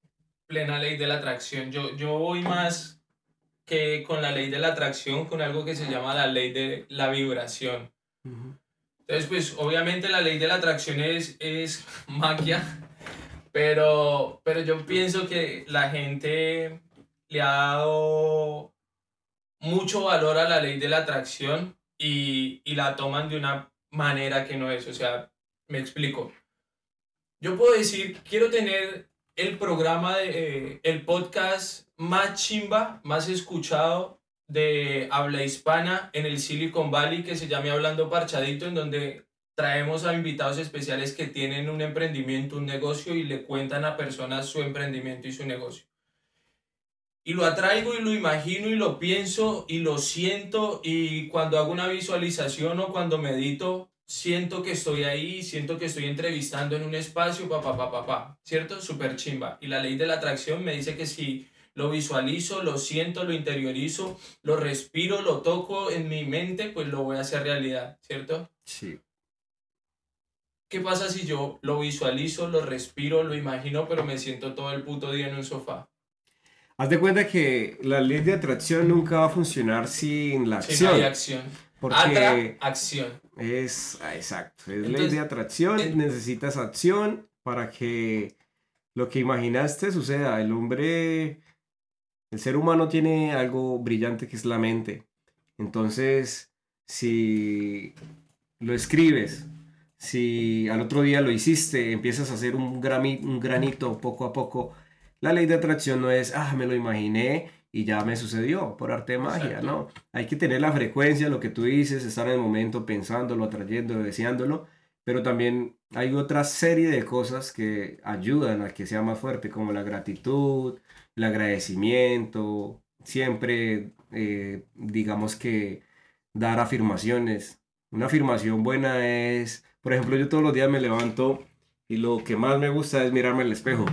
plena ley de la atracción. Yo, yo voy más que con la ley de la atracción, con algo que se llama la ley de la vibración. Uh -huh. Entonces, pues obviamente la ley de la atracción es, es magia, pero, pero yo pienso que la gente le ha dado mucho valor a la ley de la atracción y, y la toman de una manera que no es. O sea, me explico. Yo puedo decir, quiero tener el programa, de, eh, el podcast más chimba, más escuchado de habla hispana en el Silicon Valley que se llame Hablando Parchadito, en donde traemos a invitados especiales que tienen un emprendimiento, un negocio y le cuentan a personas su emprendimiento y su negocio. Y lo atraigo y lo imagino y lo pienso y lo siento y cuando hago una visualización o cuando medito, siento que estoy ahí, siento que estoy entrevistando en un espacio, papá, papá, papá, pa, ¿cierto? Súper chimba. Y la ley de la atracción me dice que si lo visualizo, lo siento, lo interiorizo, lo respiro, lo toco en mi mente, pues lo voy a hacer realidad, ¿cierto? Sí. ¿Qué pasa si yo lo visualizo, lo respiro, lo imagino, pero me siento todo el puto día en un sofá? Haz de cuenta que la ley de atracción nunca va a funcionar sin la acción. No hay acción. Porque acción. Es, ah, exacto, es Entonces, ley de atracción, eh, necesitas acción para que lo que imaginaste suceda. El hombre, el ser humano tiene algo brillante que es la mente. Entonces, si lo escribes, si al otro día lo hiciste, empiezas a hacer un granito poco a poco, la ley de atracción no es, ah, me lo imaginé y ya me sucedió por arte de magia, Exacto. ¿no? Hay que tener la frecuencia, lo que tú dices, estar en el momento pensándolo, atrayendo, deseándolo, pero también hay otra serie de cosas que ayudan a que sea más fuerte, como la gratitud, el agradecimiento, siempre, eh, digamos que dar afirmaciones. Una afirmación buena es, por ejemplo, yo todos los días me levanto y lo que más me gusta es mirarme al espejo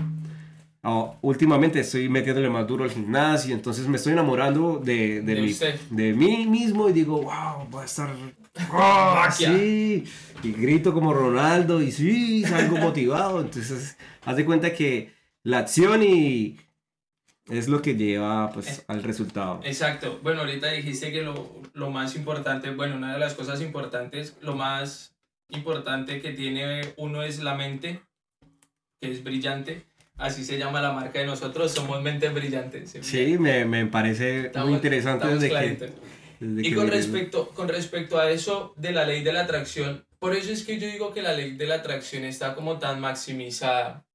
ah, últimamente estoy metiéndole más duro al gimnasio, entonces me estoy enamorando de, de, De mi- de mí mismo y digo, wow, voy a estar... ¡Oh, Magia. sí! Y grito como Ronaldo y sí, salgo motivado. Entonces, haz de cuenta que la acción y es lo que lleva pues al resultado. Exacto. Bueno, ahorita dijiste que lo, lo más importante, bueno, una de las cosas importantes, lo más importante que tiene uno es la mente, que es brillante. Así se llama la marca de nosotros, somos mentes brillantes. Sí, me, me parece Estamos- muy interesante desde que, desde Y que con respecto, con respecto a eso de la ley de la atracción, por eso es que yo digo que la ley de la atracción está como tan maximizada.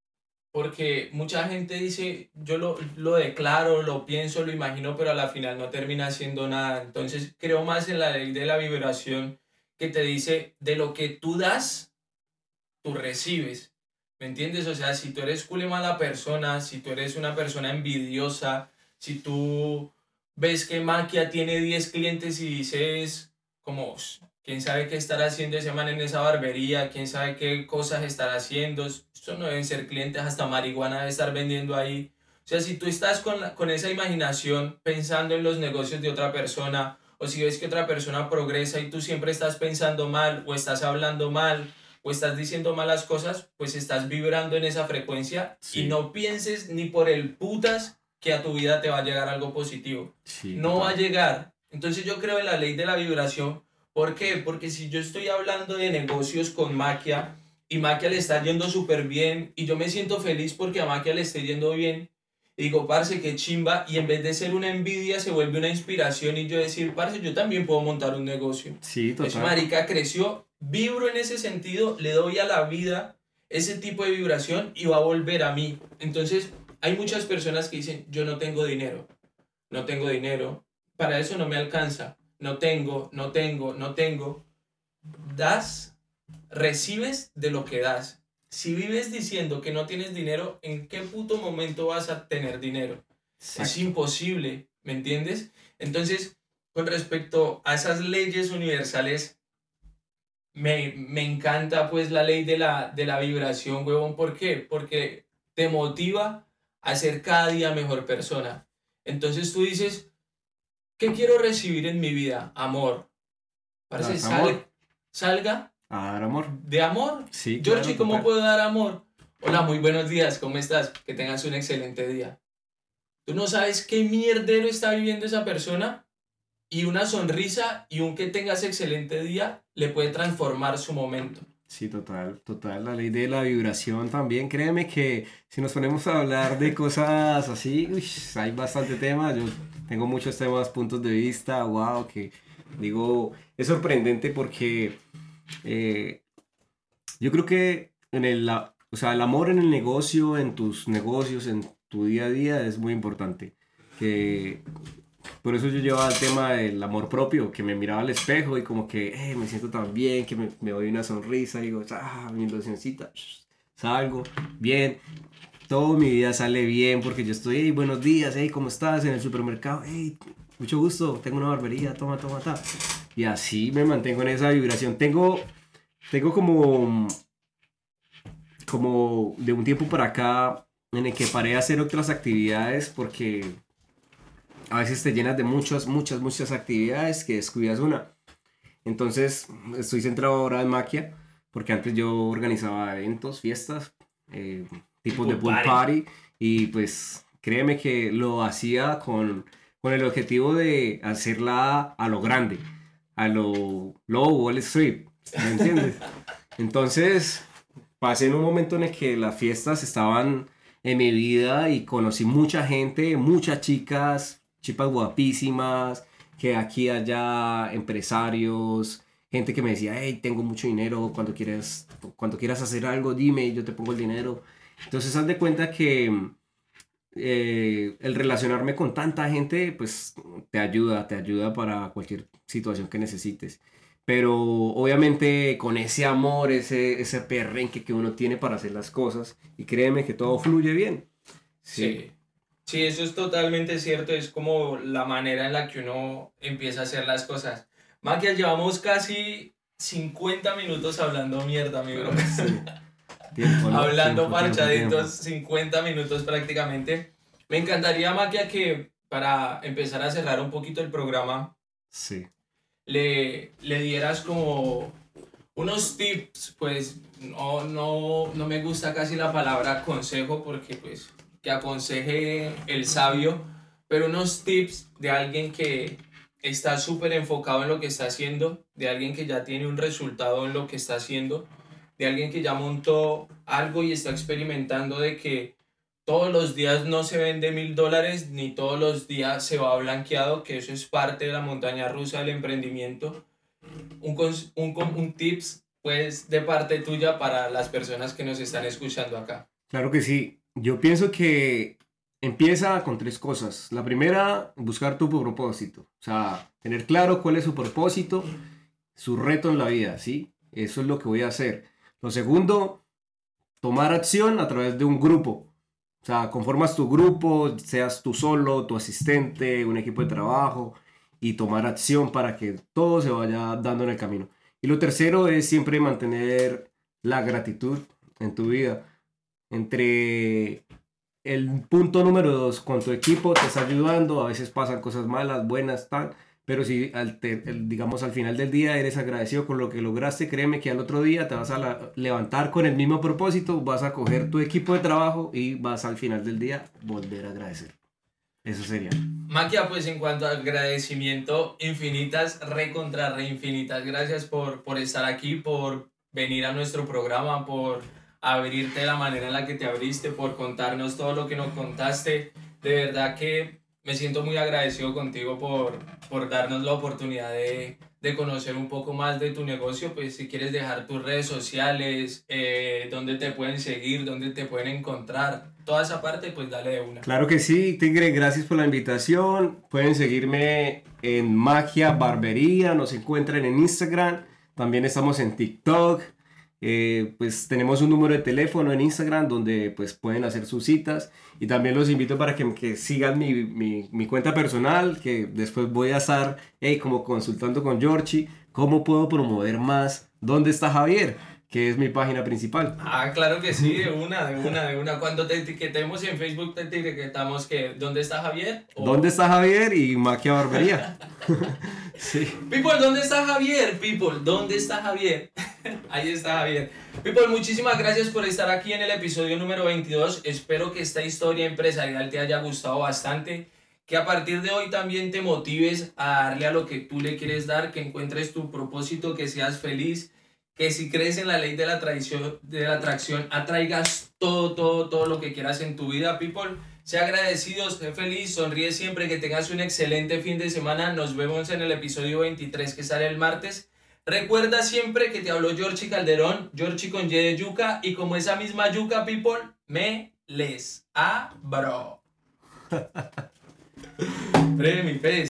Porque mucha gente dice, yo lo, lo declaro, lo pienso, lo imagino, pero a la final no termina haciendo nada. Entonces creo más en la ley de la vibración que te dice, de lo que tú das, tú recibes. ¿Me entiendes? O sea, si tú eres cool y mala persona, si tú eres una persona envidiosa, si tú ves que Maquia tiene 10 clientes y dices como, "Sh, quién sabe qué estará haciendo ese man en esa barbería, quién sabe qué cosas estará haciendo, esto no deben ser clientes, hasta marihuana debe estar vendiendo ahí. O sea, si tú estás con, la- con esa imaginación pensando en los negocios de otra persona, o si ves que otra persona progresa y tú siempre estás pensando mal, o estás hablando mal, o estás diciendo malas cosas, pues estás vibrando en esa frecuencia Sí. y no pienses ni por el putas que a tu vida te va a llegar algo positivo Sí, no va a llegar. Entonces yo creo en la ley de la vibración. ¿Por qué? Porque si yo estoy hablando de negocios con Maquia y Maquia le está yendo súper bien y yo me siento feliz porque a Maquia le esté yendo bien, y digo, parce, qué chimba, y en vez de ser una envidia se vuelve una inspiración y yo decir, parce, yo también puedo montar un negocio. Sí, Pues total. marica creció, vibro en ese sentido, le doy a la vida ese tipo de vibración y va a volver a mí. Entonces, hay muchas personas que dicen, yo no tengo dinero, no tengo dinero, para eso no me alcanza, no tengo, no tengo, no tengo. Das, recibes de lo que das. Si vives diciendo que no tienes dinero, ¿en qué puto momento vas a tener dinero? Es imposible, ¿me entiendes? Entonces, con respecto a esas leyes universales, me, me encanta pues la ley de la, de la vibración, huevón. ¿Por qué? Porque te motiva a ser cada día mejor persona. Entonces tú dices, ¿qué quiero recibir en mi vida? Amor. Parece, sal- amor. salga A dar amor. de amor. Sí, Georgie, claro, ¿cómo total. puedo dar amor? Hola, muy buenos días, ¿cómo estás? Que tengas un excelente día. Tú no sabes qué mierdero está viviendo esa persona y una sonrisa y un que tengas excelente día le puede transformar su momento. Sí, total, total. La ley de la vibración también. Créeme que si nos ponemos a hablar de cosas así, uy, hay bastante tema. Yo tengo muchos temas, puntos de vista, wow, que digo, es sorprendente porque eh, yo creo que en el, o sea, el amor en el negocio, en tus negocios, en tu día a día es muy importante. Que por eso yo llevaba el tema del amor propio, que me miraba al espejo y como que eh, me siento tan bien, que me, doy una sonrisa, digo, ah, mi ilusioncita, salgo bien, todo mi vida sale bien porque yo estoy, hey, buenos días, hey, ¿cómo estás? En el supermercado, hey, mucho gusto, tengo una barbería, toma, toma, toma. Y así me mantengo en esa vibración. Tengo, tengo como, como de un tiempo para acá en el que paré de hacer otras actividades porque a veces te llenas de muchas, muchas, muchas actividades que descuidas una. Entonces estoy centrado ahora en maquia porque antes yo organizaba eventos, fiestas, eh, tipos de Pool pool party. party y pues créeme que lo hacía con, con el objetivo de hacerla a lo grande, a lo low Wall Street, ¿me entiendes? Entonces pasé en un momento en el que las fiestas estaban en mi vida y conocí mucha gente, muchas chicas, chicas guapísimas, que aquí allá empresarios, gente que me decía, hey, tengo mucho dinero, cuando quieras, cuando quieras hacer algo, dime, yo te pongo el dinero. Entonces, haz de cuenta que eh, el relacionarme con tanta gente, pues te ayuda, te ayuda para cualquier situación que necesites. Pero obviamente con ese amor, ese, ese perrenque que uno tiene para hacer las cosas, y créeme que todo fluye bien. Sí. Sí, eso es totalmente cierto. Es como la manera en la que uno empieza a hacer las cosas. Maquia, llevamos casi 50 minutos hablando mierda, mi bro. Tiempo, ¿no? hablando Tiempo, parchaditos, tiempo, 50 minutos prácticamente. Me encantaría, Maquia, que para empezar a cerrar un poquito el programa, Sí. Le, le dieras como unos tips, pues no, no, no me gusta casi la palabra consejo porque pues que aconseje el sabio, pero unos tips de alguien que está súper enfocado en lo que está haciendo, de alguien que ya tiene un resultado en lo que está haciendo, de alguien que ya montó algo y está experimentando de que todos los días no se vende mil dólares ni todos los días se va blanqueado, que eso es parte de la montaña rusa del emprendimiento. Un, un, un tips pues de parte tuya para las personas que nos están escuchando acá. Claro que sí. Yo pienso que empieza con tres cosas. La primera, buscar tu propósito. O sea, tener claro cuál es su propósito, su reto en la vida, ¿sí? Eso es lo que voy a hacer. Lo segundo, tomar acción a través de un grupo. O sea, conformas tu grupo, seas tú solo, tu asistente, un equipo de trabajo, y tomar acción para que todo se vaya dando en el camino. Y lo tercero es siempre mantener la gratitud en tu vida. Entre el punto número dos, con tu equipo te está ayudando, a veces pasan cosas malas, buenas, tal, pero si al te- el- digamos al final del día eres agradecido con lo que lograste, créeme que al otro día te vas a la- levantar con el mismo propósito, vas a coger tu equipo de trabajo y vas al final del día volver a agradecer. Eso sería. Maquia, pues en cuanto al agradecimiento, infinitas, re contra re infinitas. Gracias por, por estar aquí, por venir a nuestro programa, por abrirte de la manera en la que te abriste, por contarnos todo lo que nos contaste. De verdad que me siento muy agradecido contigo por, por darnos la oportunidad de, de conocer un poco más de tu negocio. Pues si quieres dejar tus redes sociales, eh, dónde te pueden seguir, dónde te pueden encontrar, toda esa parte, pues dale de una. Claro que sí, Tigre, gracias por la invitación. Pueden seguirme en Magia Barbería, nos encuentran en Instagram, también estamos en TikTok. Eh, pues tenemos un número de teléfono en Instagram donde pues pueden hacer sus citas. Y también los invito para que, que sigan mi, mi- mi cuenta personal que después voy a estar hey, como consultando con Georgie cómo puedo promover más dónde está Javier que es mi página principal Ah, claro que sí, de una, de una, de una. Cuando te etiquetemos en Facebook, te etiquetamos que ¿dónde está Javier? O- ¿Dónde está Javier? y Magia Barbería sí People, ¿dónde está Javier? People, ¿dónde está Javier? Ahí está Javier. People, muchísimas gracias por estar aquí en el episodio número 22. Espero que esta historia empresarial te haya gustado bastante. Que a partir de hoy también te motives a darle a lo que tú le quieres dar, que encuentres tu propósito, que seas feliz, que si crees en la ley de la, tradición, de la atracción, atraigas todo, todo, todo lo que quieras en tu vida, people. Sea agradecido, sé feliz, sonríe siempre, que tengas un excelente fin de semana. Nos vemos en el episodio 23 que sale el martes. Recuerda siempre que te habló Georgie Calderón, Georgie con Y de yuca, y como esa misma yuca, people, me les abro. Pre, mi pez.